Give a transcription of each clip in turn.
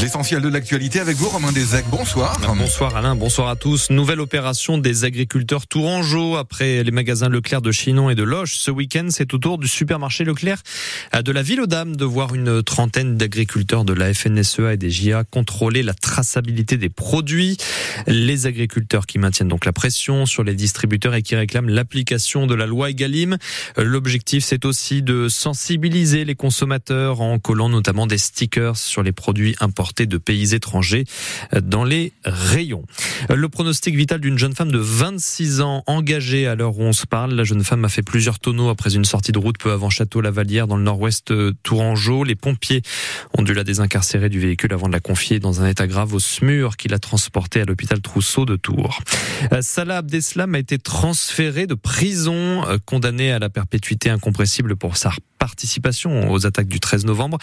l'essentiel de l'actualité avec vous, Romain Desec. Bonsoir. Bonsoir Alain, bonsoir à tous. Nouvelle opération des agriculteurs tourangeaux après les magasins Leclerc de Chinon et de Loche. Ce week-end, c'est au tour du supermarché Leclerc de la ville aux Dames de voir une trentaine d'agriculteurs de la FNSEA et des JA contrôler la traçabilité des produits. Les agriculteurs qui maintiennent donc la pression sur les distributeurs et qui réclament l'application de la loi Egalim. L'objectif, c'est aussi de sensibiliser les consommateurs en collant notamment des stickers sur les produits importés de pays étrangers dans les rayons. Le pronostic vital d'une jeune femme de 26 ans engagée à l'heure où on se parle. La jeune femme a fait plusieurs tonneaux après une sortie de route peu avant Château-Lavalière dans le nord-ouest Tourangeau. Les pompiers ont dû la désincarcérer du véhicule avant de la confier dans un état grave au SMUR qui l'a transportée à l'hôpital Trousseau de Tours. Salah Abdeslam a été transféré de prison, condamné à la perpétuité incompressible pour sa participation aux attaques du 13 novembre.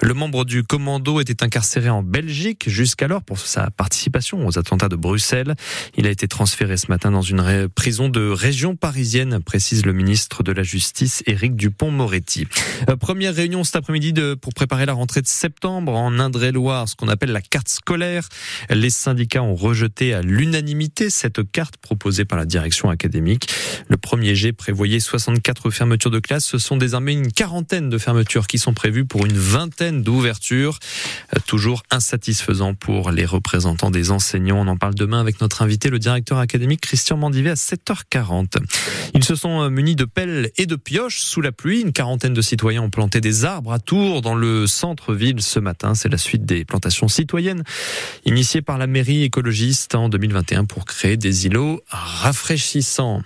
Le membre du commando était incarcéré en Belgique jusqu'alors pour sa participation aux attentats de Bruxelles. Il a été transféré ce matin dans une prison de région parisienne, précise le ministre de la Justice Éric Dupont-Moretti. Euh, première réunion cet après-midi pour préparer la rentrée de septembre en Indre-et-Loire, ce qu'on appelle la carte scolaire. Les syndicats ont rejeté à l'unanimité cette carte proposée par la direction académique. Le premier G prévoyait 64 fermetures de classe. Ce sont désormais une quarantaine de fermetures qui sont prévues pour une vingtaine d'ouvertures. Euh, toujours insatisfaisant pour les représentants des enseignants. On en parle demain avec notre invité, le directeur académique Christian Mandivet à 7h40. Ils se sont euh, munis de pelles et de pioches sous la pluie. Une quarantaine de citoyens ont planté des arbres à Tours dans le centre-ville ce matin. C'est la suite des plantations citoyennes initiées par la mairie écologiste en 2021 pour créer des îlots rafraîchissants.